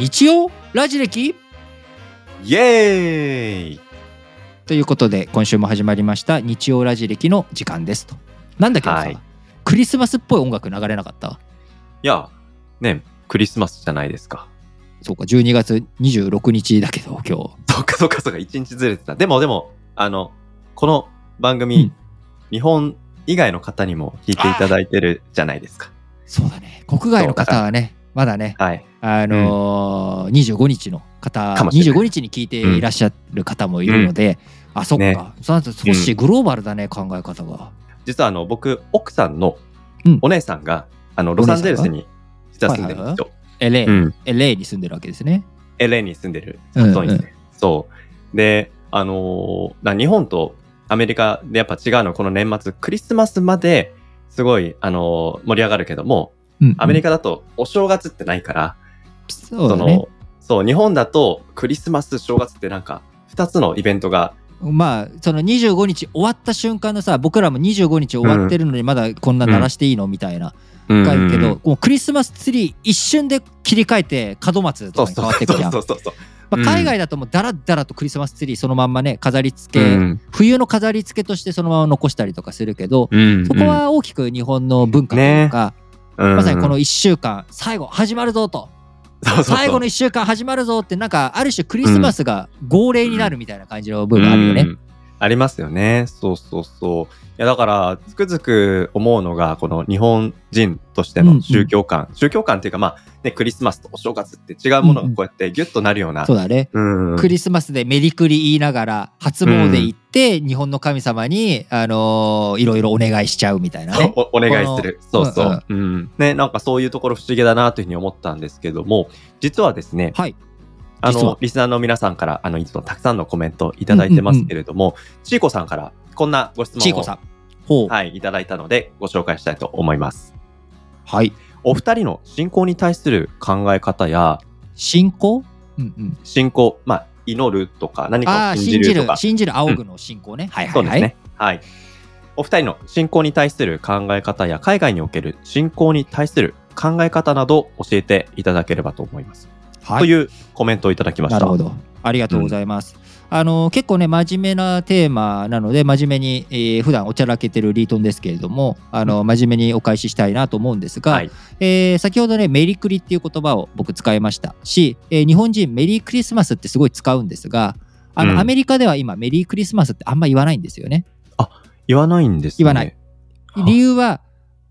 日曜ラジ歴？イエーイ。ということで今週も始まりました日曜ラジ歴の時間ですと。なんだけどさ、はい。クリスマスっぽい音楽流れなかった？いや、ね、クリスマスじゃないですか。そうか12月26日だけど今日。そっかそっかそっか、一日ずれてた。でもでも、あの、この番組、うん。日本以外の方にも聞いていただいてるじゃないですか。そうだね。国外の方はねまだねはい。あのー25日の方かもしれない。25日に聞いていらっしゃる方もいるので、あそっか、ね。そうなると少しグローバルだね、考え方が実はあの、僕、奥さんのうん。お姉さんが、あの、ロサンゼルスに実は住んでるんですよ。LA、うん。LA に住んでるわけですね。LA に住んでる。うんそうですね。そう。で、あのーな日本とアメリカでやっぱ違うのはこの年末、クリスマスまですごい、あのー盛り上がるけども、アメリカカだとお正月ってないから、そうの、そう、日本だとクリスマス、正月ってなんか、二つのイベントが、まあその25日終わった瞬間のさ僕らも25日終わってるのにまだこんな鳴らしていいのみたいな。うん。書いるけど、もうクリスマスツリー一瞬で切り替えて門松とかに変わってくじゃん。まあ、うん。海外だともうダラッダラとクリスマスツリーそのまんまね飾り付け、うん。冬の飾り付けとしてそのまま残したりとかするけど、うん。そこ、は大きく日本の文化というか、うんまさにこの1週間最後始まるぞと。最後の1週間始まるぞってなんかある種クリスマスが号令になるみたいな感じの部分あるよね。うんありますよね。そうそうそう。いやだから、つくづく思うのが、この日本人としての宗教観、宗教観っていうか、まあ、ね、クリスマスとお正月って違うものがこうやってギュッとなるような。そうだね、うんクリスマスでメリクリ言いながら初詣行って日本の神様に、あのーいろいろお願いしちゃうみたいなね。おお願いする。そうそう。うんね、なんかそういうところ不思議だなというふうに思ったんですけども、実はですね、はいあの、リスナーの皆さんから、あの、いつもたくさんのコメントいただいてますけれども、ちーこさんからこんなご質問をちいこさん。ほう。はい、いただいたので、ご紹介したいと思います。はい。お二人の信仰に対する考え方や、信仰？うんうん。信仰、まあ、祈るとか、何かを信じ信じるるとか、、信じる青具の信仰ね。はいはいはい。そうですね。はい。お二人の信仰に対する考え方や、海外における信仰に対する考え方など教えていただければと思います。はいというコメントをいただきました。なるほど。ありがとうございます。あの結構ね真面目なテーマなので真面目に、えー普段おちゃらけてるリートンですけれどもあの真面目にお返ししたいなと思うんですが、はい。えー先ほどねメリクリっていう言葉を僕使いましたし、えー日本人メリークリスマスってすごい使うんですがあの、うんアメリカでは今メリークリスマスってあんま言わないんですよね。言わないんですね。言わない。は理由は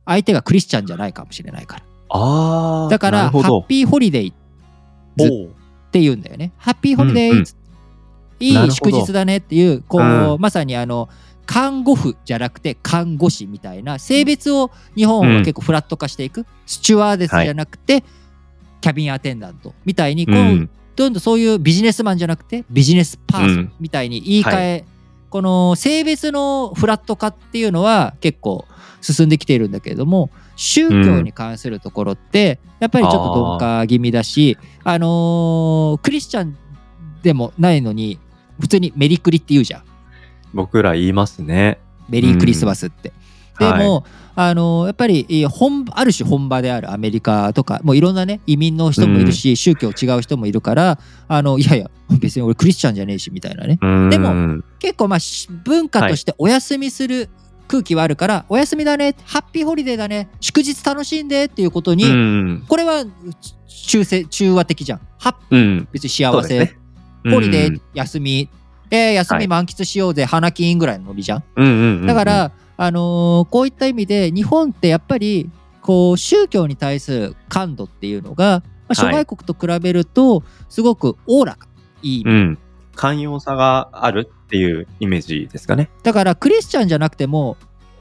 相手がクリスチャンじゃないかもしれないから。ああ。だからハなるほどッピーホリデーズって言うんだよね。 Happy Holiday、うんうん。いない祝日だねっていう、こう、うん。まさにあの、看護婦じゃなくて看護師みたいな性別を日本は結構フラット化していく、スチュワーデスじゃなくて、キャビンアテンダントみたいにこう、うん。どんどんそういうビジネスマンじゃなくてビジネスパーソうんンみたいに言い換え、この性別のフラット化っていうのは結構進んできているんだけれども宗教に関するところってやっぱりちょっと鈍化気味だし、あのークリスチャンでもないのに普通にメリクリって言うじゃん僕ら言いますね。メリークリスマスって。ではい。も、あのやっぱりえー本ある種本場であるアメリカとかもういろんなね移民の人もいるし、宗教違う人もいるからあのいやいや別に俺クリスチャンじゃねえしみたいなね。うん。でも結構まあし文化としてお休みする空気はあるから、お休みだね Happy Holiday だね祝日楽しんでっていうことに、うん。これは中性中和的じゃん。ハッうん。別に幸せ、ね。ホリデーうん休み、えー休み満喫しようぜ、花金ぐらいのノリじゃん。うんうんうんうん。だから、あのーこういった意味で日本ってやっぱりこう宗教に対する感度っていうのが、まあ、諸外国と比べるとすごくおおらかいい、うん。寛容さがあるっていうイメージですかね。だからクリスチャンじゃなくても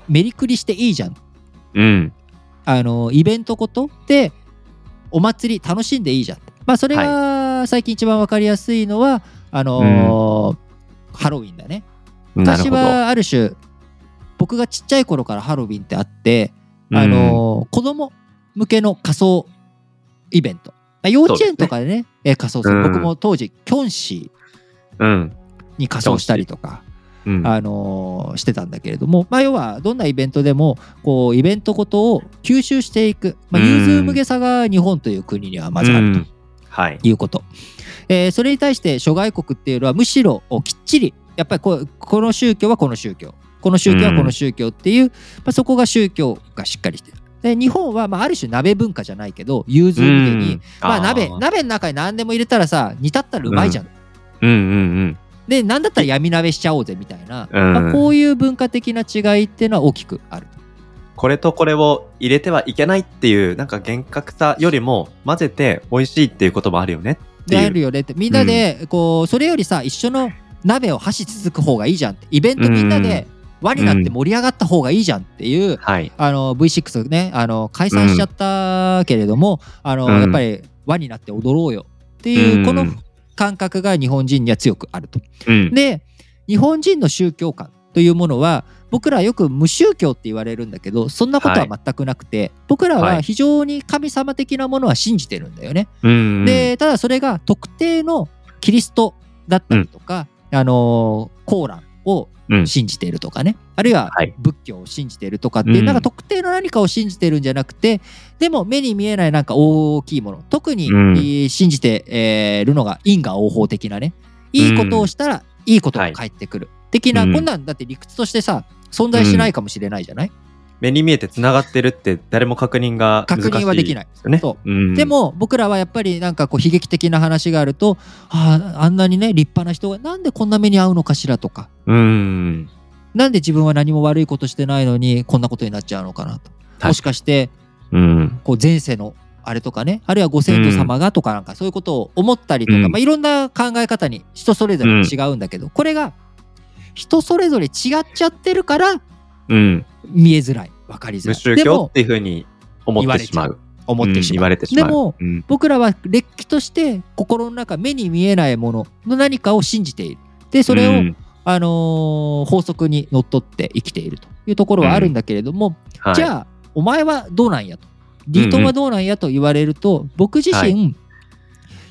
メリクリしていいじゃんうん。あのーイベントことでお祭り楽しんでいいじゃんまあそれが最近一番わかりやすいのはあのーハロウィンだね私なるほど。はある種僕がちっちゃい頃からハロウィンってあってあのー子供向けの仮装イベント。幼稚園とかでね、えー仮装する。うん僕も当時、キョンシうん。ーに仮装したりとか、うん。あのーしてたんだけれども、まあ、要はどんなイベントでもこうイベントごとを吸収していく、まあ、うん融通無下さが日本という国にはまずあると。うんはい。いうこと。えーそれに対して諸外国っていうのはむしろきっちりやっぱりこうこの宗教はこの宗教この宗教はこの宗教っていう、まあ、そこが宗教がしっかりしてる。で日本はまあある種鍋文化じゃないけど融通無下に、まあ、鍋ー鍋の中に何でも入れたらさ煮立ったらうまいじゃん。うんうんうん。で何だったら闇鍋しちゃおうぜみたいな、うんまあ、こういう文化的な違いっていうのは大きくある。これとこれを入れてはいけないっていう、なんか厳格さよりも混ぜて美味しいっていうこともあるよねってであいう。るよねってみんなでこうそれよりさ一緒の鍋を箸つつく方がいいじゃんってイベントみんなで輪になって盛り上がった方がいいじゃんっていう、はい。あの V6 ねあの解散しちゃったけれども、あのうんやっぱり輪になって踊ろうよっていう、うんこの感覚が日本人には強くあると。うん。で日本人の宗教観というものは僕らよく無宗教って言われるんだけどそんなことは全くなくて、僕らははい非常に神様的なものは信じてるんだよね。うんうん、でただそれが特定のキリストだったりとか、あのーコーランをうん信じているとかね、あるいははい。仏教を信じているとかっていう、うん。なんか特定の何かを信じてるんじゃなくてでも目に見えないなんか大きいもの。特に、信じてえーるのが因果応報的なね。いいことをしたらいいことが返ってくる、的な、うん。こんなんだって理屈としてさ存在しないかもしれないじゃない、目に見えてつながってるって誰も確認が難しい確認はできないですよね。そう。ん、でも僕らはやっぱりなんかこう悲劇的な話があるとあああんなにね立派な人がなんでこんな目に遭うのかしらとか。うん。なんで自分は何も悪いことしてないのにこんなことになっちゃうのかなと。もしかしてうん。こう前世のあれとかねあるいはご先祖様がとかなんかそういうことを思ったりとか、うん。まあ、いろんな考え方に人それぞれ違うんだけど、これが人それぞれ違っちゃってるからうん。見えづらい分かりづら無いでも宗教っていうふうに思ってしまう。思ってしまう、うん言われてしまう。でもうん、僕らはれっきとして心の中目に見えないものの何かを信じている。でそれを、うん。あのー法則にのっとって生きているというところはあるんだけれども、はい、じゃあお前はどうなんやと。リートンはどうなんやと言われると、僕自身、はい。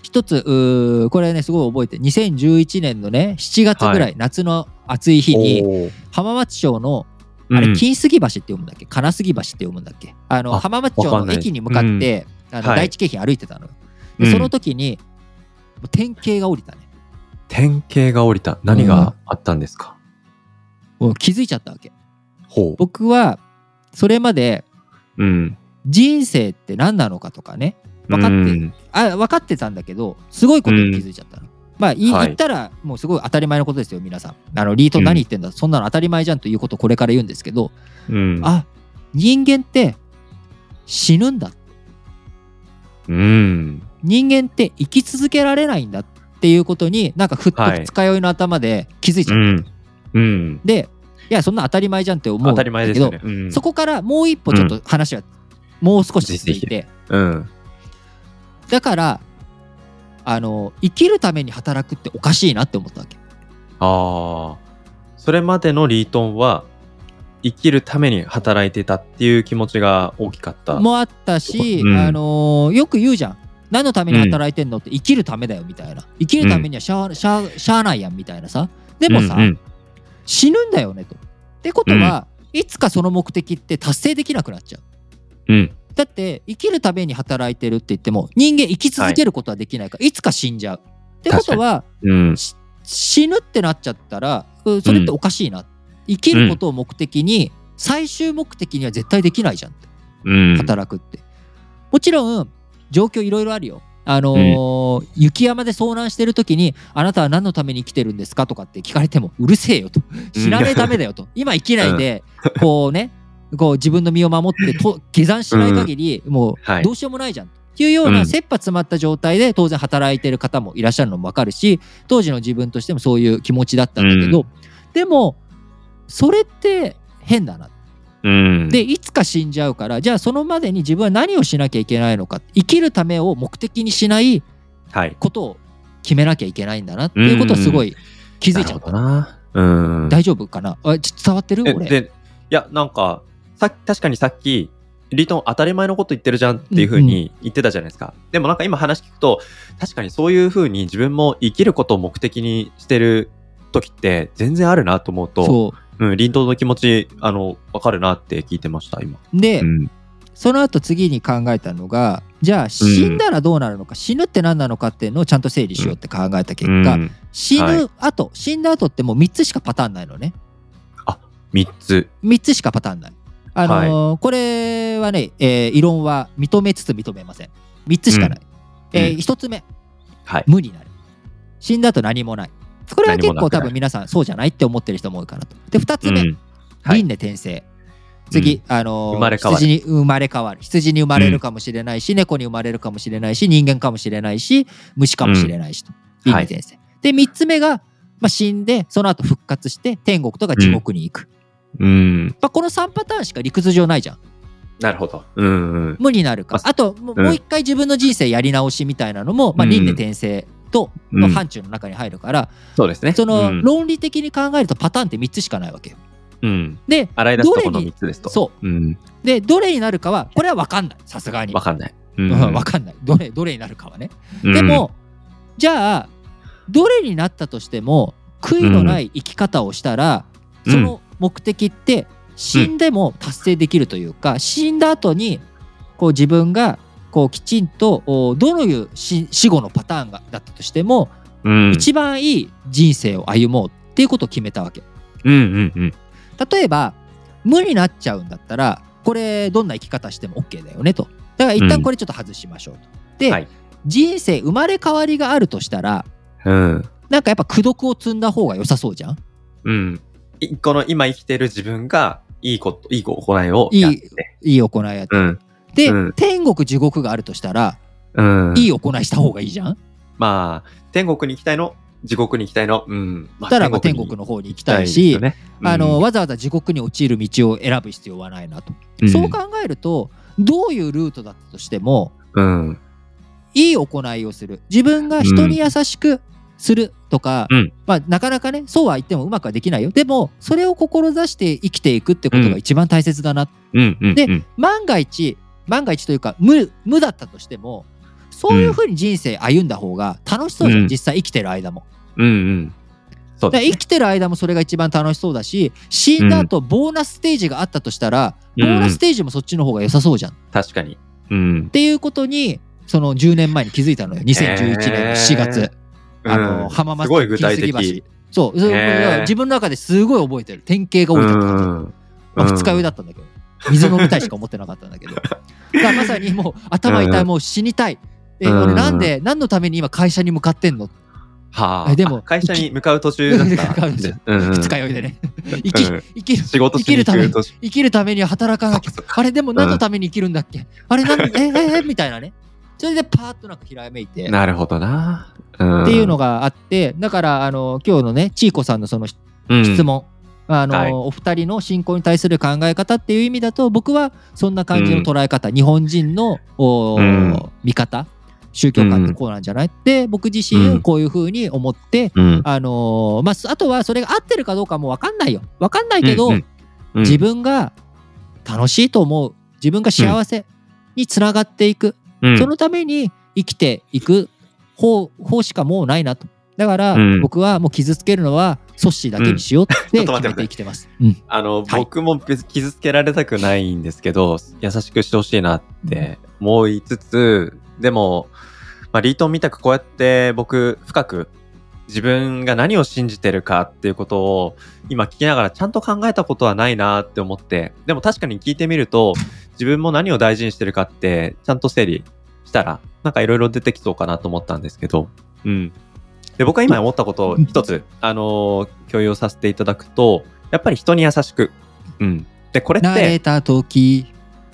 一つこれねすごい覚えてる2011年のね7月ぐらい、はい。夏の暑い日に浜松町のあれ、うん金杉橋って読むんだっけ？金杉橋って読むんだっけ？あのあ浜松町の駅に向かって、あのはい。第一京浜歩いてたのよ、その時に典型が降りたね。典型が降りた。何があったんですか、もう気づいちゃったわけ。僕はそれまでうん。人生って何なのかとかね分かって、うん。あ分かってたんだけどすごいことに気づいちゃったの。まあいはい言ったらもうすごい当たり前のことですよ皆さん。あのリート何言ってんだ、そんなの当たり前じゃんということをこれから言うんですけど、うん。あ人間って死ぬんだうん。人間って生き続けられないんだっていうことになんかふっとはい二日酔いの頭で気づいちゃった。うん。うん。でいやそんな当たり前じゃんって思うん当たりだけど、前ですよね。うん。そこからもう一歩ちょっと話はもう少し続いて、うん。だからあの生きるために働くっておかしいなって思ったわけ。ああ。それまでのリートンは、生きるために働いてたっていう気持ちが大きかった。もあったし、うんあのーよく言うじゃん何のために働いてんのって生きるためだよみたいな生きるためにはしゃあ,、しゃあしゃあないやんみたいなさでもさ、うんうん死ぬんだよねと。ってことは、いつかその目的って達成できなくなっちゃう。うん。だって生きるために働いてるって言っても人間生き続けることはできないから、い、つか死んじゃう。ってことはうん。死ぬってなっちゃったらうんそれっておかしいな、生きることを目的に最終目的には絶対できないじゃん。ってうん。働くって、もちろん状況いろいろあるよ。あのー雪山で遭難してる時に「あなたは何のために生きてるんですか?」とかって聞かれても「うるせえよ」と「死なねえためだよ」と「今生きないでこうねこう自分の身を守ってと 下山しない限りもはい。うどうしようもないじゃん」っていうようなうん。切羽詰まった状態で当然働いてる方もいらっしゃるのも分かるし当時の自分としてもそういう気持ちだったんだけど、うん。でもそれって変だな。うん。でいつか死んじゃうからじゃあそのまでに自分は何をしなきゃいけないのか生きるためを目的にしないはい。ことを決めなきゃいけないんだなっていうことをすごい気づいちゃった、なるほどな。うん。大丈夫かな？あち伝わってる？俺。いや、なんか、さ確かにさっき、リートン当たり前のこと言ってるじゃんっていうふうに言ってたじゃないですか。でもなんか今話聞くと、確かにそういうふうに自分も生きることを目的にしてる時って全然あるなと思うと、そうん、リンの気持ち、あの、わかるなって聞いてました、今。うで、うん。その後次に考えたのがじゃあ死んだらどうなるのか、死ぬって何なのかっていうのをちゃんと整理しようって考えた結果、うん死はいぬ後、死んだ後ってもう3つしかパターンないのね3つ。3つしかパターンない。あのーこれはね、えー異論は認めつつ認めません。3つしかない。えうん1つ目、はい。無になる。死んだ後何もない。これは結構多分皆さんそうじゃないって思ってる人も多いかなと。で、2つ目、うんはい輪廻転生。次、あのー生まれ変わる羊に生まれ変わる。羊に生まれるかもしれないし、猫に生まれるかもしれないし、人間かもしれないし、虫かもしれないしと。輪廻転生。で、3つ目が、まあ、死んで、その後復活して、天国とか地獄に行く。うん。まあ、この3パターンしか理屈上ないじゃん。なるほど。うんうん。無になるか。まあと、もう一回自分の人生やり直しみたいなのも、まあ、うん輪廻転生とうんの範疇の中に入るから、そうですね。そのうん論理的に考えるとパターンって3つしかないわけよ。うん。で、洗い出すとこのどれに3つですと。。そううん。で、どれになるかは、これは分かんない。さすがに。わかんない。ううん 分かんない。どれ、どれになるかはね。うんで、も、じゃあ、どれになったとしても、悔いのない生き方をしたら、うんその目的って、死んでも達成できるというか、死んだ後に、こう自分が、こうきちんと、おどのいう死死後のパターンがだったとしても、うん、一番いい人生を歩もうっていうことを決めたわけ。うんうんうん。例えば無になっちゃうんだったらこれどんな生き方しても OK だよねとだから一旦これちょっと外しましょうと。で、はい人生生まれ変わりがあるとしたらうん。なんかやっぱ功徳を積んだ方が良さそうじゃん？うん。いこの今生きてる自分がいいこと、いい行いをやって。いい行いやって。うん。で、うん天国地獄があるとしたら、うん。いい行いした方がいいじゃん？まあ、天国に行きたいの、地獄に行きたいの？うん。まあだからまあ天国にの方に行き行たいし、ねあの、わざわざ地獄に落ちる道を選ぶ必要はないなと。うんそう考えるとどういうルートだったとしてもうん。いい行いをする自分が人に優しくするとか、うんまあ、なかなかねそうは言ってもうまくはできないよでもそれを志して生きていくってことが一番大切だな、うんうん。でうん万が一万が一というか無無だったとしてもそういうふうに人生歩んだ方が楽しそうじゃん、うん実際生きてる間も。うんうん。そうね生きてる間もそれが一番楽しそうだし死んだ後ボーナスステージがあったとしたら、ボーナスステージもそっちの方が良さそうじゃん。っ確かに。うん。ていうことにその10年前に気づいたのよ2011年の4月。あの、うん浜松すごい具体的。そう、自分の中ですごい覚えてる典型が多いだった感じ、うん。まあ、二日酔いだったんだけど。水飲みたいしか思ってなかったんだけど。だからまさにもう頭痛いもう死にたい。えうん。俺なんで何のために今会社に向かってんの？はあ。えでもあ会社に向かう途中だった。二日酔いでね。生きうん。生きる生きるために。生きるためには働かなきゃ。あれでも何のために生きるんだっけ、あれなん えええみたいなねそれでパーッとなんかひらめいて。なるほどな。うん。っていうのがあってだからあの今日のねちいこさんのその質問、あのはい。お二人の信仰に対する考え方っていう意味だと僕はそんな感じの捉え方、日本人の見方宗教観ってこうなんじゃない、で僕自身こういうふうに思って、うん。あのーまあ、あとはそれが合ってるかどうかも分かんないよ。分かんないけど、うんうん。うん。自分が楽しいと思う。自分が幸せにつながっていく、うん。そのために生きていく方方しかもうないなと。だから、うん。僕はもう傷つけるのはソッシーだけにしようって 決めて生きてます。うん。あの、はい。僕も傷つけられたくないんですけど、優しくしてほしいなって思いつつ、でも、まあ、リートンみたくこうやって僕深く自分が何を信じてるかっていうことを今聞きながらちゃんと考えたことはないなって思って、でも確かに聞いてみると、自分も何を大事にしてるかってちゃんと整理したら、なんかいろいろ出てきそうかなと思ったんですけど、うん。で、僕は今思ったことを一つ、あのー共有させていただくと、やっぱり人に優しく。うん。で、これって、慣れた時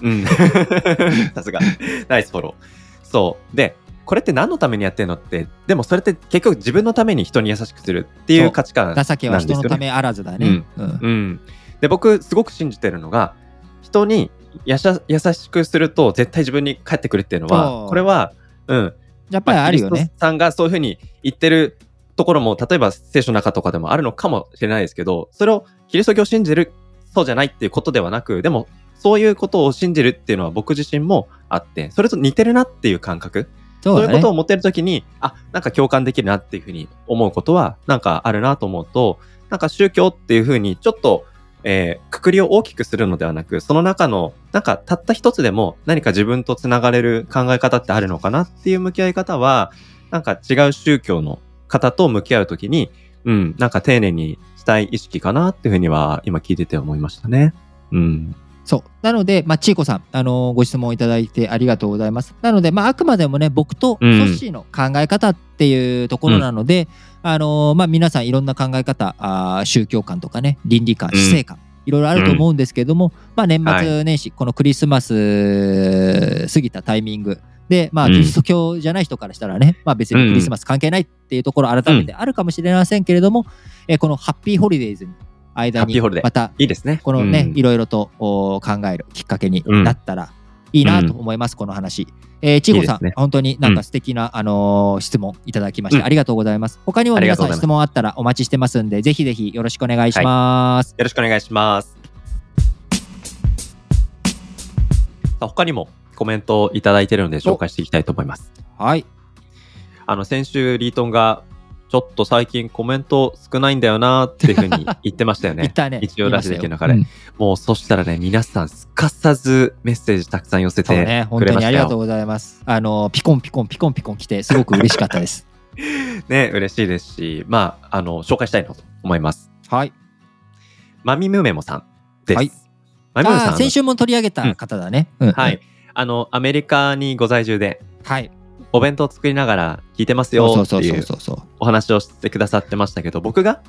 うん。さすが。ナイスフォロー。そう。で、これって何のためにやってんのって、でもそれって結局自分のために人に優しくするっていそうう価値観なんですよ、ね。情けは人のためあらずだね。うんうん。で、僕、すごく信じてるのが、人にやしゃ優しくすると絶対自分に返ってくるっていうのそは、うこれは、うん。やっぱりあるよねまキリス。トさんがそういうふうに言ってるところも、例えば聖書の中とかでもあるのかもしれないですけど、それをキリスト教を信じる、そうじゃないっていうことではなく、でも、そういうことを信じるっていうのは僕自身もあって、それと似てるなっていう感覚。そういうことを持ってるときに、あ、なんか共感できるなっていうふうに思うことは、なんかあるなと思うと、なんか宗教っていうふうに、ちょっとえーくくりを大きくするのではなく、その中の、なんかたった一つでも何か自分とつながれる考え方ってあるのかなっていう向き合い方は、なんか違う宗教の方と向き合うときに、うん、なんか丁寧にしたい意識かなっていうふうには今聞いてて思いましたね。うん。そう。なので、まあ、ちいこさん、あのーご質問いただいてありがとうございます。なので、まあ、あくまでもね、僕とソうん。ッシーの考え方っていうところなので、あのーまあ、皆さんいろんな考え方、あー宗教観とかね、倫理観、うん。死生観、いろいろあると思うんですけども、まあ、年末年始、このクリスマス過ぎたタイミングで、まあ、うん。キリスト教じゃない人からしたらね、まあ、別にクリスマス関係ないっていうところ改めてあるかもしれませんけれども、えーこのハッピーホリデーズに間にまたいいですね。このね、うんいろいろとお考えるきっかけになったらいいなと思います、この話。えー、ちいこさん、ね本当になんか素敵な、あのー質問いただきまして、うんありがとうございます。他にも皆さん質問あったらお待ちしてますんで、ぜひぜひよろしくお願いします。よろしくお願いします。さあ他にもコメントをいただいているので紹介していきたいと思います。はい。あの、先週、リートンが、ちょっと最近コメント少ないんだよなっていうふうに言ってましたよね。言ったね。一応ラジオできる中で言いましもうそしたらね、皆さんすかさずメッセージたくさん寄せてくれました当にありがとうよ。ございます。あのーピコンピコンピコンピコン来て、すごく嬉しかったです。ね、嬉しいですし、まあ、あの、紹介したいなと思います。はい。マミムメモさんです。はいマミムメモさん先週も取り上げた方だね。うんはい。。あの、アメリカにご在住で、はい。お弁当作りながら聞いてますよっていう。お話をしてくださってましたけど、僕が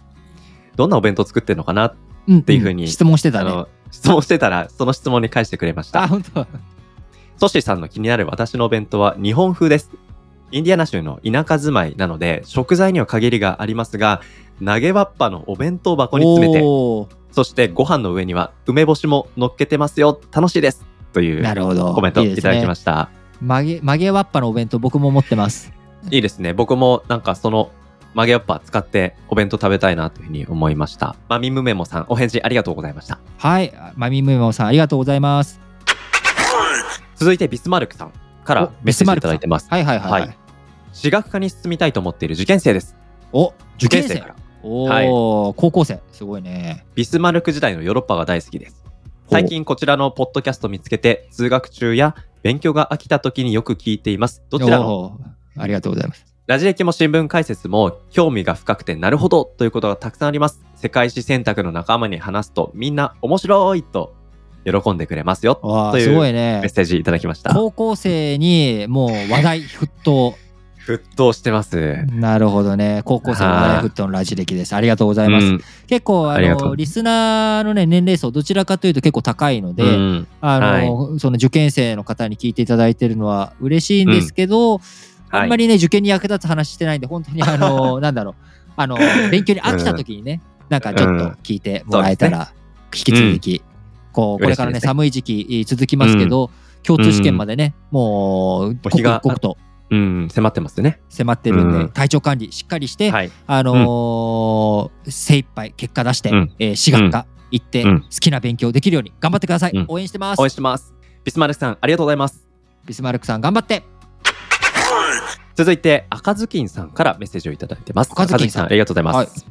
どんなお弁当作ってるのかなっうんていうふうに質問してたね。あの質問してたら、その質問に返してくれましあ、た。本当。ソシさんの気になる私のお弁当は日本風です。インディアナ州の田舎住まいなので、食材には限りがありますが、投げわっぱのお弁当箱に詰めて、そしてご飯の上には梅干しも乗っけてますよ。楽しいです。という。コメントいただきましした。曲げ曲げわっぱのお弁当僕も持ってます。いいですね。僕もなんかその曲げわっぱ使ってお弁当食べたいなというふうに思いました。マミムメモさん、お返事ありがとうございました。はい、マミムメモさんありがとうございます。続いてビスマルクさんからおメッセージいただいてます。はいはいはい、はいはい私学科に進みたいと思っている受験生です。お受験生から。おお、はい高校生すごいね。ビスマルク時代のヨーロッパが大好きです。最近こちらのポッドキャスト見つけて、通学中や勉強が飽きた時によく聞いています。どちらのおーありがとうございます。ラジ歴も新聞解説も興味が深くてなるほどということがたくさんあります。世界史選択の仲間に話すとみんな面白いと喜んでくれますよ。というすごいメッね。セージいただきました。高校生にもう話題沸騰。沸騰してます。なるほどね。高校生の話題沸騰のラジ歴です。ありがとうございます。うん。結構あのリスナーのね年齢層どちらかというと結構高いので、うん。あの、その受験生の方に聞いていただいてるのは嬉しいんですけど、あんまりね、受験に役立つ話してないんで、本当にあの、なんだろう、あの、勉強に飽きた時にね、なんかちょっと聞いてもらえたら、引き続き、こう、これからね、ね。寒い時期続きますけど、共通試験までね、もう、刻日が一刻とうん、迫ってますね。迫ってるんで、うん体調管理しっかりして、はい。あのー精一杯結果出して、うんえー、私学科行って、うん好きな勉強できるように頑張ってください。うん応援してます応援。してます。ビスマルクさん、ありがとうございます。ビスマルクさん頑張って。続いて、赤ずきんさんからメッセージをいただいてます。赤ずきんさんありがとうございます。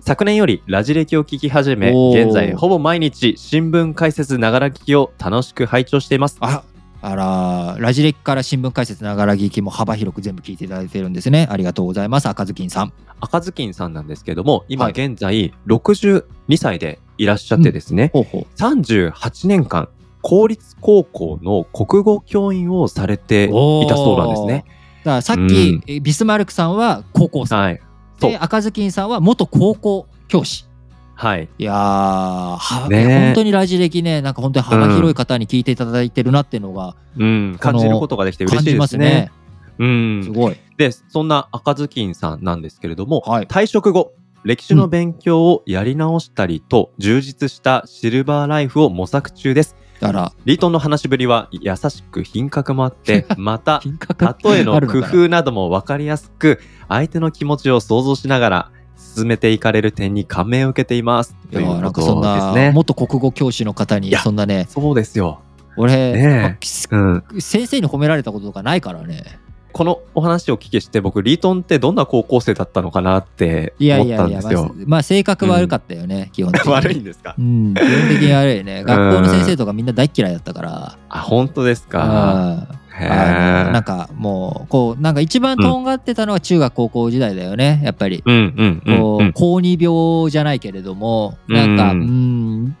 昨年よりラジ歴を聞き始め、現在ほぼ毎日新聞解説ながら聞きを楽しく拝聴しています。ああら、ラジレキから新聞解説ながら聞きも幅広く全部聞いていただいてるんですね。ありがとうございます。赤ずきんさん。赤ずきんさんなんですけども、今はい現在62歳でいらっしゃってですね、ほうほう。38年間、公立高校の国語教員をされていたそうなんですね。だからさっき、うんえビスマルクさんは高校生。はい。で、赤ずきんさんは元高校教師。はい。いやーは、ねえ本当にラジ歴ね、なんか本当に幅広い方に聞いていただいてるなっていうのがうん、感じることができて嬉しいですねますね。。うんす。ごい。で、そんな赤ずきんさんなんですけれども、はい退職後、歴史の勉強をやり直したりと、充実したシルバーライフを模索中です。だから、リートンの話しぶりは優しく品格もあって、また、例えの工夫なども分かりやすく、相手の気持ちを想像しながら、進めていかれる点に感銘を受けています。いやというこなんかそんとですな、ね。元国語教師の方にいやそんなね、そうですよ。俺、ねえうん。先生に褒められたこととかないからね。このお話をお聞きして僕リートンってどんな高校生だったのかなっていや思ったいやいや、まんですよ。あ、まあ性格悪かったよね、基本的に。悪いんですか？うん、基本的に悪いね。学校の先生とかみんな大っ嫌いだったから。あ本当ですか。あなんえ。かもうこうなんか一番とんがってたのは中学高校時代だよね。やっぱり。うんうん高二病じゃないけれどもなんかううん。ん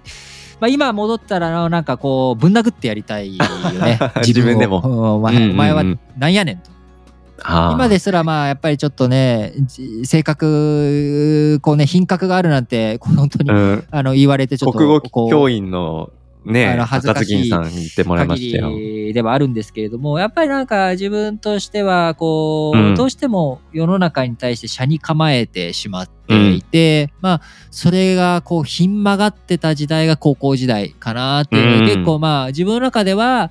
まあ、今戻ったらなんかこうぶん殴ってやりたいよね。自分でも。うんお前お前はなんやねんと。今ですらまあやっぱりちょっとねじ性格こうね品格があるなんて本当に、うん。あの言われてちょっと国語教員のねあの恥ずかしいさんに言ってもらいましたよ。ではあるんですけれどもやっぱりなんか自分としてはこう、うんどうしても世の中に対して車に構えてしまっていて、まあそれがこうひん曲がってた時代が高校時代かなっていううん結構まあ自分の中では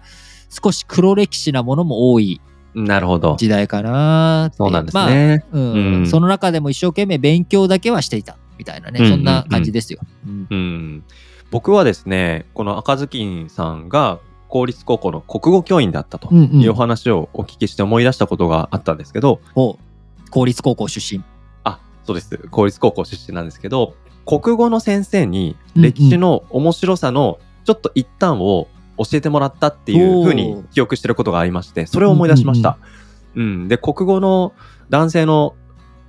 少し黒歴史なものも多いなるほど。時代かなそうなんですまあね。うんうんその中でも一生懸命勉強だけはしていたみたいなね、うんそんな感じですよ。うんうん、僕はですね、この赤ずきんさんが公立高校の国語教員だったとうんうんいうお話をお聞きして思い出したことがあったんですけど、お公立高校出身。あ、そうです。公立高校出身なんですけど、国語の先生にうんうん歴史の面白さのちょっと一端を教えてもらったっていうふうに記憶してることがありまして、それを思い出しました。うん、で、国語の男性の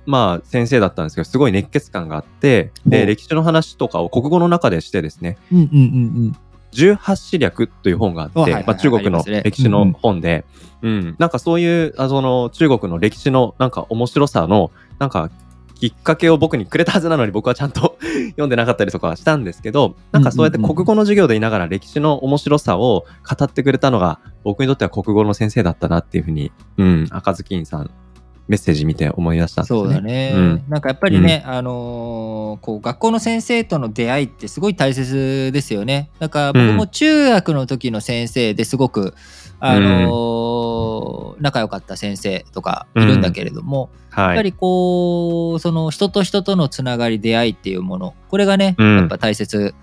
まあ先生だったんですけど、すごい熱血感があって、で、歴史の話とかを国語の中でしてですね、うんうんうんうん。18史略という本があって、あはいはいはいまあ、中国の歴史の本で、うんなんかそういうあその中国の歴史のなんか面白さのなんかきっかけを僕にくれたはずなのに僕はちゃんと 読んでなかったりとかはしたんですけどなんかそうやって国語の授業でいながら歴史の面白さを語ってくれたのが僕にとっては国語の先生だったなっていうふうに、うん、赤ずきんさんメッセージ見て思い出したんですね。そうだね、うん。なんかやっぱりね、あのーこう学校の先生との出会いってすごい大切ですよね。だから僕も中学の時の先生ですごく、あのー仲良かった先生とかいるんだけれども、はい。やっぱりこうその人と人とのつながり出会いっていうものこれがね、うん。やっぱ大切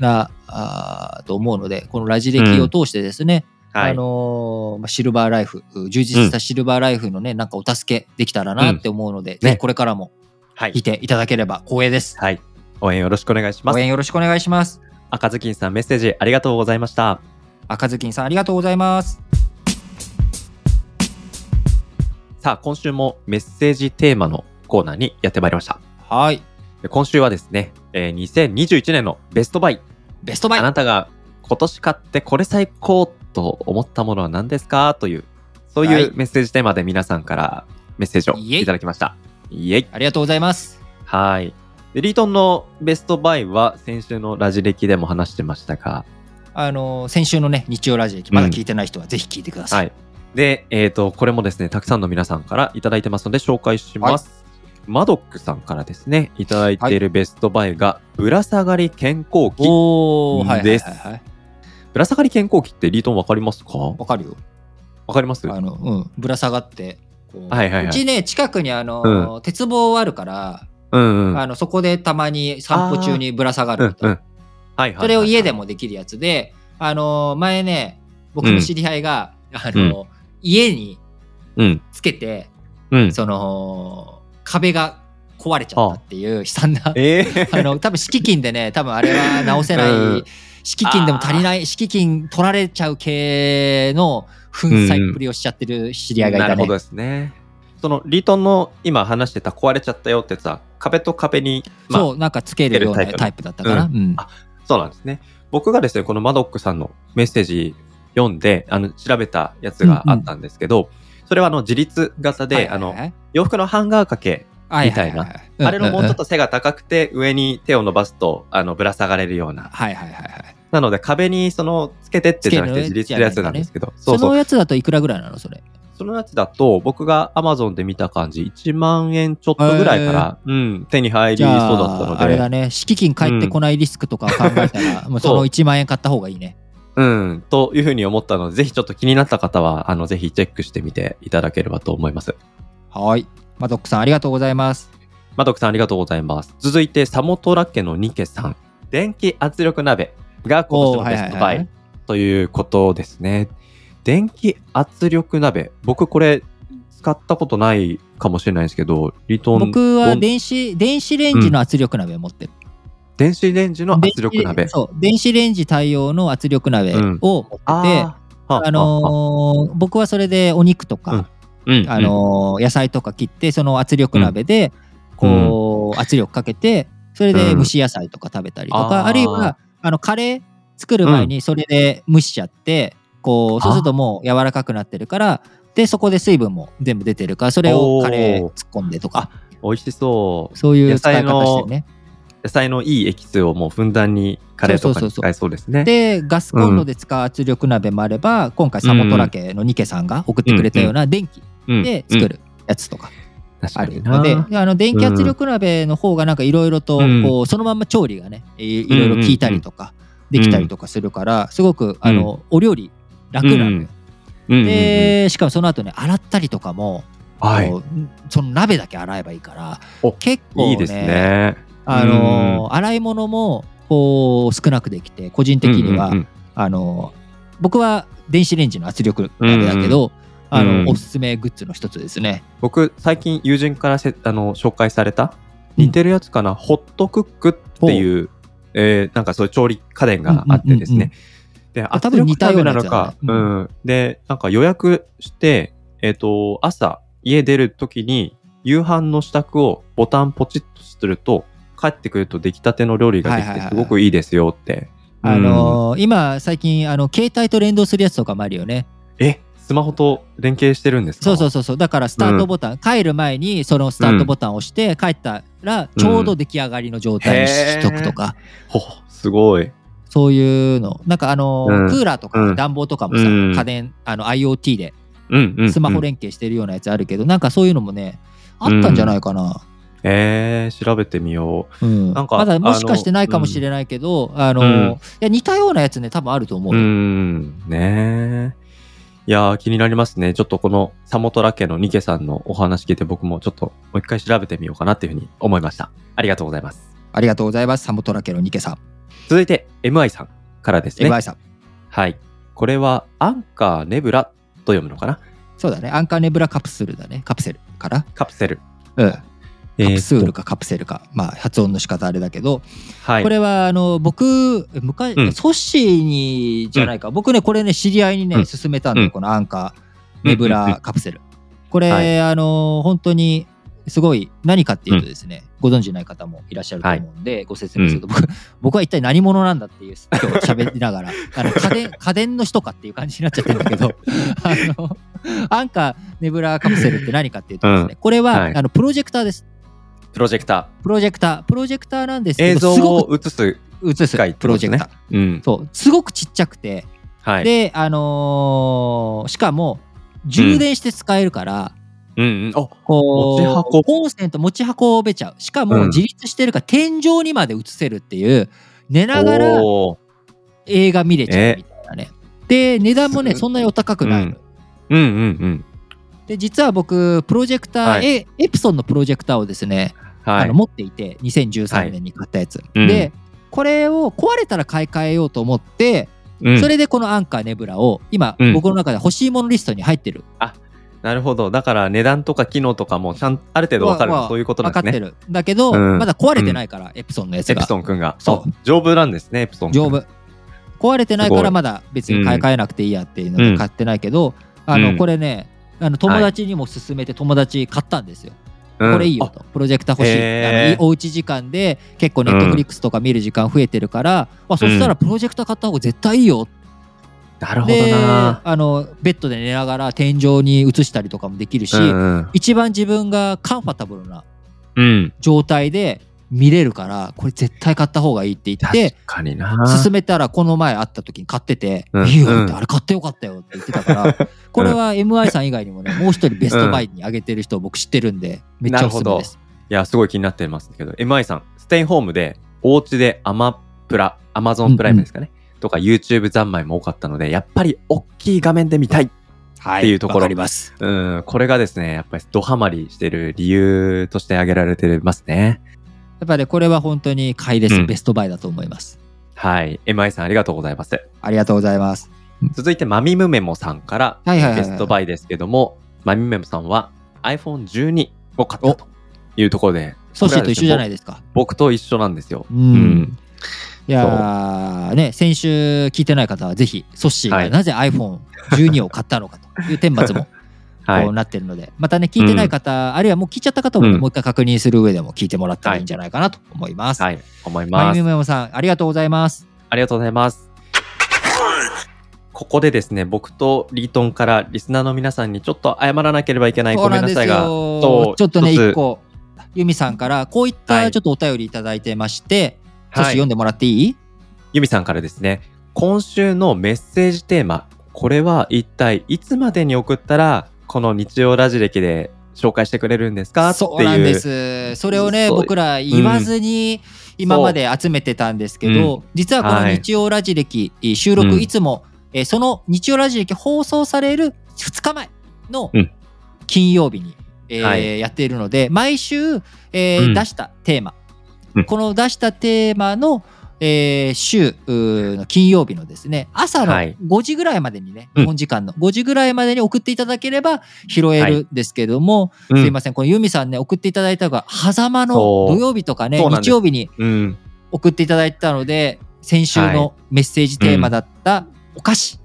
なあーと思うのでこのラジ歴を通してですね、はいあのーまあシルバーライフ充実したシルバーライフのね、なんかお助けできたらなって思うので、ぜひこれからもはい聞いていただければ光栄です。はい。応援よろしくお願いします応。援よろしくお願いします。赤ずきんさんメッセージありがとうございました。赤ずきんさんありがとうございます。さあ、今週もメッセージテーマのコーナーにやってまいりました。はい。で今週はですね、えー2021年のベストバイ。ベストバイあなたが今年買ってこれ最高と思ったものは何ですか？という、そうはいいうメッセージテーマで皆さんからメッセージをいただきました。イエイ。ありがとうございます。はい。でリートンのベストバイは先週のラジ歴でも話してましたが、あのー先週のね日曜ラジ歴まだ聞いてない人はぜひ聞いてくださ。はいい。で、えっ、と、これもですね、たくさんの皆さんからいただいてますので紹介します。マドックさんからですね、いただいているベストバイが、ぶら下がり健康器。おーはいはいですはいはい。ぶら下がり健康器ってリートンわかりますか？わわかるよ。かります？あの、うん、ぶら下がって。こうはいはいはいうちね、近くにあの、鉄棒あるから、うんうん。あの、そこでたまに散歩中にぶら下がるみたいな。うんうん。はいはい。それを家で。もできるやつで、あの、前ね、僕の知り合いが、あの、家にうん。つけて、うん。その、壁が壊れちゃったっていう悲惨な、ええあの、多分敷金でね、多分あれは直せない、うん敷金でも足りない、敷金取られちゃう系の粉砕っぷりをしちゃってる知り合いがいたね。なるほどですね。そのリートンの今話してた壊れちゃったよってやつは壁と壁に、まあ、そう、なんかつけるようなタイプだったかな。ううんあそうなんですね。僕がですね、このマドックさんのメッセージ読んで、あの、調べたやつがあったんですけど、それはあの、自立型で、あの、洋服のハンガー掛け、みたいなあれのもうちょっと。と背が高くて、上に手を伸ばすと、あの、ぶら下がれるような。はいはいはいはい。なので、壁にその、つけてってじゃなくて自立するやつなんですけど、そそうそう。のやつだといくらぐらいなのそれ？そのやつだと、僕が Amazon で見た感じ、1万円ちょっとぐらいから、うん、手に入りじそうだったので、あれだね、敷金返ってこないリスクとかを考えたら、もうその1万円買った方がいいね。うん、というふうに思ったので、ぜひちょっと気になった方は、あの、ぜひチェックしてみていただければと思います。はい。マドックさん、ありがとうございます。マドックさんありがとうございます。続いて、サモトラ家のニケさん。電気圧力鍋が今年のベストバイということですね。電気圧力鍋。僕これ、使ったことないかもしれないですけど、リトン、僕は電子、電子レンジの圧力鍋を持ってる。電子レンジの圧力鍋電子。そう、電子レンジ対応の圧力鍋を持ってて、あーはあのー僕はそれでお肉とか、うんあのー野菜とか切ってその圧力鍋でこう、圧力かけてそれで蒸し野菜とか食べたりとか、うんあるいあはあのカレー作る前にそれで蒸しちゃって、こうそうするともう柔らかくなってるからでそこで水分も全部出てるからそれをカレー突っ込んでとか。美味しそう。そういう使い方してね。野菜のいいエキスをもうふんだんにカレーとかに使えそうですね。でガスコンロで使う圧力鍋もあれば、今回サモトラ家のニケさんが送ってくれたような電気。うんで作るやつとか確あるので、であの電気圧力鍋の方がなんかいろいろとうん。こうそのまんま調理がねいいろいろ効いたりとかできたりとかするからすごくあのお料理楽なのよ。でしかもその後ね洗ったりとかもはい。その鍋だけ洗えばいいからお結構いいですね。あの洗い物もこう少なくできて個人的には、あの僕は電子レンジの圧力鍋だけど、あのうん。おすすめグッズの一つですね。僕最近友人からせあの紹介された似てるやつかな、ホットクックっていう、えーなんかそういう調理家電があってですね。で多分似たようなのか、うん、でなんか予約して、えっと朝家出る時に夕飯の支度をボタンポチッとすると帰ってくると出来たての料理ができてすごくいいですよって。あのー今最近あの携帯と連動するやつとかもあるよね。え？スマホと連携してるんですか？そうそうそうそう。だからスタートボタン、帰る前にそのスタートボタンを押して帰ったらちょうど出来上がりの状態にしとくとか、ほすごい。そういうの。なんかあのーうん。クーラーとかうん暖房とかもさ、うん。家電あの IoT でうんうん、スマホ連携してるようなやつあるけど、なんかそういうのもねあったんじゃないかな。えー、調べてみよう。ん。なんかまだもしかしてないかもしれないけど、あのーうん。いや似たようなやつね多分あると思う。う。ん、ねえ。いやー気になりますね。ちょっとこのサモトラ家のニケさんのお話聞いて僕もちょっともう一回調べてみようかなっていうふうに思いました。ありがとうございます。ありがとうございますサモトラ家のニケさん。続いて MI さんからですね。MI さん。はい。これはアンカーネブラと読むのかな？そうだね。アンカーネブラカプセルだね。カプセルかな。カプセル。うん。えーカプスールかカプセルか、まあ発音の仕方あれだけど、はい。これはあの僕昔、うん。ソッシーにじゃないか、僕ねこれね知り合いにね、うん。勧めたんだよ、うん。このアンカー。ネブうんうんうん。ラカプセル、これ、はい。あの本当にすごい何かっていうとですね、ご存知ない方もいらっしゃると思うんで、ご説明すると、僕僕は一体何者なんだっていう今日喋りながら。あの家電家電の人かっていう感じになっちゃってるんだけど あのアンカーネブラカプセルって何かっていうとですね、うん。これは、はい。あのプロジェクターですプロジェクタプロジェクタープロジェクターなんですー。映像けどすごくを映す映すプロジェクター。うん。そうすごくちっちゃくて、はい。であのーしかも充電して使えるから、うんうん。おこう持ち運コンセント持ち運べちゃうしかうんも自立してるから天井にまで映せるっていう寝ながら映画見れちゃうみたいなね。で値段もねすそんなにお高くないの。うんうんうん。で実は僕プロジェクター、はいエエプソンのプロジェクターをですね、はい。あの。持っていて2013年に買ったやつ、うん。でこれを壊れたら買い替えようと思って、うん。それでこのアンカーネブラを今、うん。僕の中で欲しいものリストに入ってる。なるほど。だから値段とか機能とかもちゃんある程度わかる。そういうことなんですね。分かってる。だけど、うん。まだ壊れてないから、エプソンのやつエプがソンくんが。そう。あ丈夫なんですね、エプソン。丈夫。壊れてないからまだ別に買い替えなくていいやっていうのうん。で買ってないけど、あのうん。これねあの友達にも勧めて友達買ったんですよ、うん。これいいよと。プロジェクター欲しい。へー。あのおうち時間で結構ネットフリックスとか見る時間増えてるから、あそしたらプロジェクター買った方が絶対いいよ。あなるほどでな。あのベッドで寝ながら天井に映したりとかもできるし、うんうん。一番自分がカンファタブルなうん。状態で見れるからこれ絶対買った方がいいって言っ確て。勧めたらこの前会った時に買ってて「うんいいよ」ってうんあれ買ってよかったよって言ってたから これは MI さん以外にもねもう一人ベストバイに上げてる人を僕知ってるんでめっちゃおすすめです。いや、すごい気になってますけど、MI さん、ステイホームで、お家でアマプラ、アマゾンプライムですかね、とか YouTube 三昧も多かったので、やっぱり大きい画面で見たい。はっていうところわかります。うん、これがですね、やっぱりドハマりしてる理由として挙げられてますね。やっぱりこれは本当に買いです、うんベストバイだと思います。はい。MI さんありがとうございます。ありがとうございます。続いて、マミムメモさんから、ベストバイですけども、マミメムさんは iPhone12 を買ったというところで、ソッシーと一緒じゃないいですか。僕と一緒なんですよ。うんいやーね、先週聞いてない方はぜひ、ソッシーはいがなぜ iPhone12 を買ったのかという顛末もはいこう。なってるので、またね、聞いてない方、あるいはもう聞いちゃった方もね、うんもう一回確認する上でも聞いてもらったらいいんじゃないかなと思います。はい。思いマます。イミメモさん、ありがとうございます。ありがとうございます。ここでですね、僕とリートンからリスナーの皆さんにちょっと謝らなければいけない。ごめんなさいが、よそうちょっとね、一個、ユミさんからこういっはいたちょっとお便りいただいてまして、少しはい読んでもらっていい？ユミさんからですね、今週のメッセージテーマ、これは一体いつまでに送ったら、この日曜ラジ歴で紹介してくれるんですか？っていう。そうなんです。それをね、僕ら言わずに今まで集めてたんですけど、実はこのはい。日曜ラジ歴、収録うんいつも、えーその日曜ラジ歴放送される2日前のうん。金曜日に、えーはい。やっているので、毎週、えーうん。出したテーマ、うん。この出したテーマの、えー週の金曜日のですね朝のはい5時ぐらいまでにね、うん日本時間の5時ぐらいまでに送っていただければ拾えはいるんですけども、うんすいません、このユミさんね、送っていただいたのが、狭間の土曜日とかね、日曜日にうん。送っていただいたので、先週はいのメッセージテーマだったお菓子、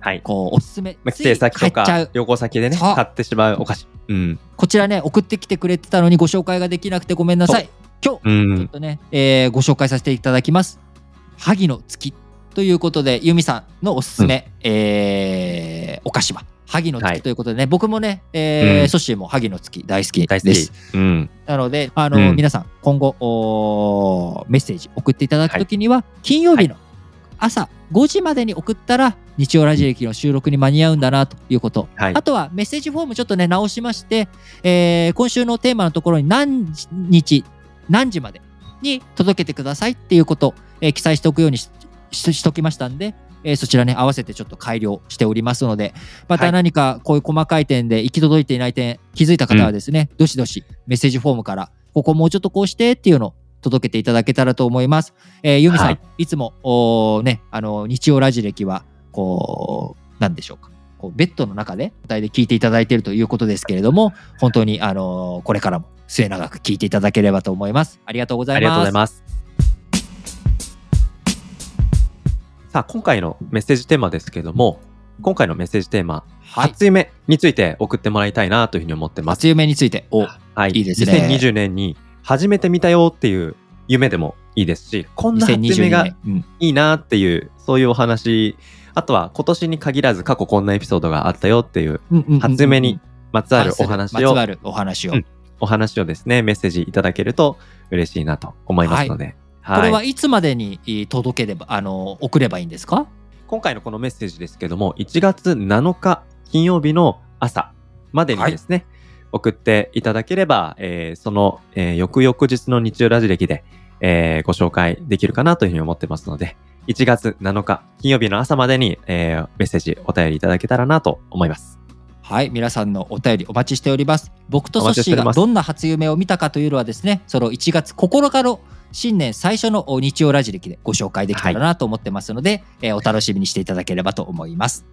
はい。こう、おすすめ、帰っちゃう。か旅行先でね、買ってしまうお菓子。うん。こちらね、送ってきてくれてたのにご紹介ができなくてごめんなさい。今日、うちょっん。とね、えーご紹介させていただきます。萩の月ということで、ユミさんのおすすめ、えーお菓子は、萩のはい月ということでね、僕もね、えーうんソッシーも萩の月大好きです。。うん。なので、あの、うん皆さん、今後、メッセージ送っていただくときには、金曜日の朝5時までに送ったら、日曜ラジ歴の収録に間に合うんだなということ。はいあ。とは、メッセージフォームちょっとね、直しまして、えー今週のテーマのところに何日、何時までに届けてくださいっていうことを、えー記載しておくようにしししときましたんで、えーそちらね、合わせてちょっと改良しておりますので、またはい何かこういう細かい点で行き届いていない点、気づいた方はですね、どしどしメッセージフォームから、ここもうちょっとこうしてっていうのを届けていただけたらと思います。えー、ユミさん、はいい、つも、おーね、あの、日曜ラジ歴は、こう、なんでしょうか？こうベッドの中で、答えで聞いていただいているということですけれども、本当に、あのーこれからも末永く聞いていただければと思います。ありがとうございます。ありがとうございます。さあ、今回のメッセージテーマですけども、今回のメッセージテーマ、はい。初夢について送ってもらいたいなというふうに思ってます。初夢について、お、はい。いいですね2020年に初めて見たよっていう夢でもいいですし、こんな初夢2022がいいなっていう、そういうお話、あとは今年に限らず過去こんなエピソードがあったよっていう初夢にまつわるお話を。まお話を。うん。お話をですね、メッセージいただけると嬉しいなと思いますので。はい。これはいつまでにえー届ければ、あの、送ればいいんですか？今回のこのメッセージですけども、1月7日金曜日の朝までにですね、送っていただければ、えーその、えー翌々日の日曜ラジ歴で、えーご紹介できるかなというふうに思ってますので、1月7日金曜日の朝までに、えーメッセージお便りいただけたらなと思います。はい、皆さんのお便りお待ちしております。僕とソッシーがどんな初夢を見たかというのはですね、その1月9日の新年最初のお日曜ラジ歴でご紹介できたらなと思ってますので、えーお楽しみにしていただければと思います。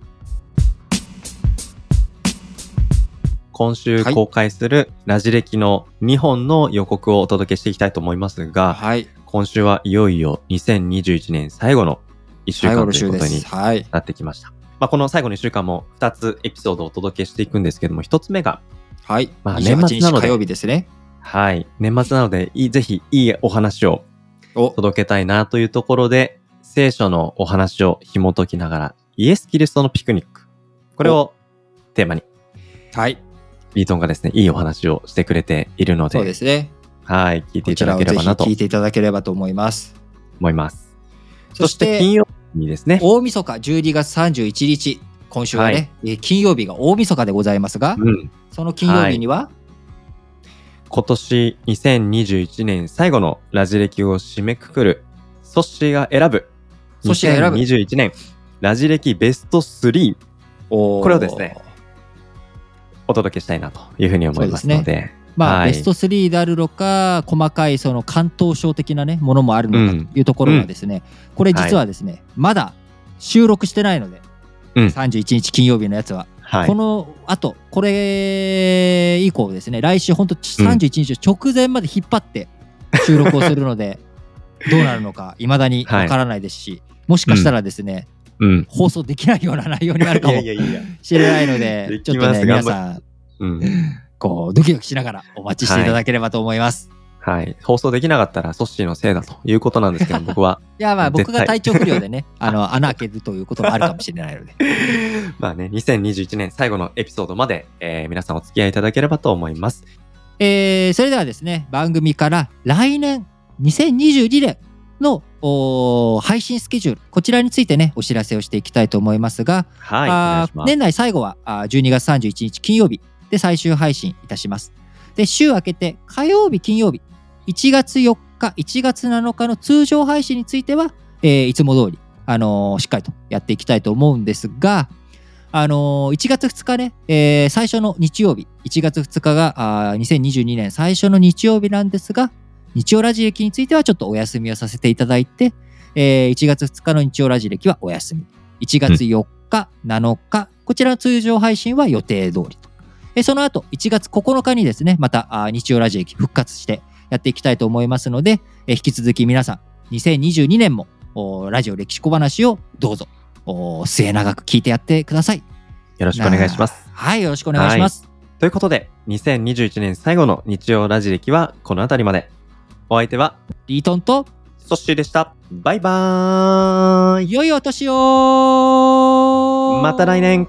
今週はい公開するラジ歴の2本の予告をお届けしていきたいと思いますが、はい、今週はいよいよ2021年最後の1週間ということになってきました。まあ、この最後の1週間も2つエピソードをお届けしていくんですけども、1つ目が、はい、まあ28年末なので日火曜日ですね。はい、年末なので、いいぜひいいお話をお、届けたいなというところで、聖書のお話を紐解きながら、イエス・キリストのピクニック。これをテーマに、はい、ビートンがですね、いいお話をしてくれているので、そうですね。はい、聞いてこいただければなと。聞いていただければと思います。思います。そしてて金曜日にですね、大晦日12月31日、今週はね、はい。えー金曜日が大晦日でございますが、うん、その金曜日には、今年2021年最後のラジ歴を締めくくる、ソッシーが選ぶ、ソッシーが選ぶ。2021年ラジ歴ベスト3おー。これをですねお届けしたいなというふうに思いますので、まあ、はい。ベスト3であるのか、細かいその関東省的なね、ものもあるのかというところはですね、これ実はですね、まだ収録してないので、うん。31日金曜日のやつは、はい。こ。の後これ以降ですね来週本当31日直前まで引っ張って収録をするので、どうなるのかいまだにわからないですし、もしかしたらですね、うん。放送できないような内容になるかも。しれないのででちょっとね皆さん。うん。こうドキドキしながらお待ちしていただければと思います。はい。放送できなかったら、ソッシーのせいだということなんですけど、僕は、いやまあ僕が体調不良でね あの穴開けるということもあるかもしれないのでまあね、2021年最後のエピソードまで、えー皆さんお付き合いいただければと思います。えーそれではですね番組から来年2022年の配信スケジュールこちらについてねお知らせをしていきたいと思いますが、はい。ま年内最後はあー12月31日金曜日で最終配信いたします。で週明けて火曜日金曜日1月4日1月7日の通常配信については、えーいつも通り、あのーしっかりとやっていきたいと思うんですが、あのー1月2日ね、えー最初の日曜日1月2日があ2022年最初の日曜日なんですが日曜ラジ歴についてはちょっとお休みをさせていただいて、えー1月2日の日曜ラジ歴はお休み1月4日、7日こちらの通常配信は予定通りとえーその後1月9日にですねまた日曜ラジ歴復活してやっていきたいと思いますので、えー引き続き皆さん2022年もラジオ歴史小話をどうぞ末永く聞いてやってくださいよろしくお願いします。はいよろしくお願いします、ということで、2021年最後の日曜ラジ歴はこの辺りまで。お相手は、リートンとソッシーでした。バイバーイ。良いお年をまた来年。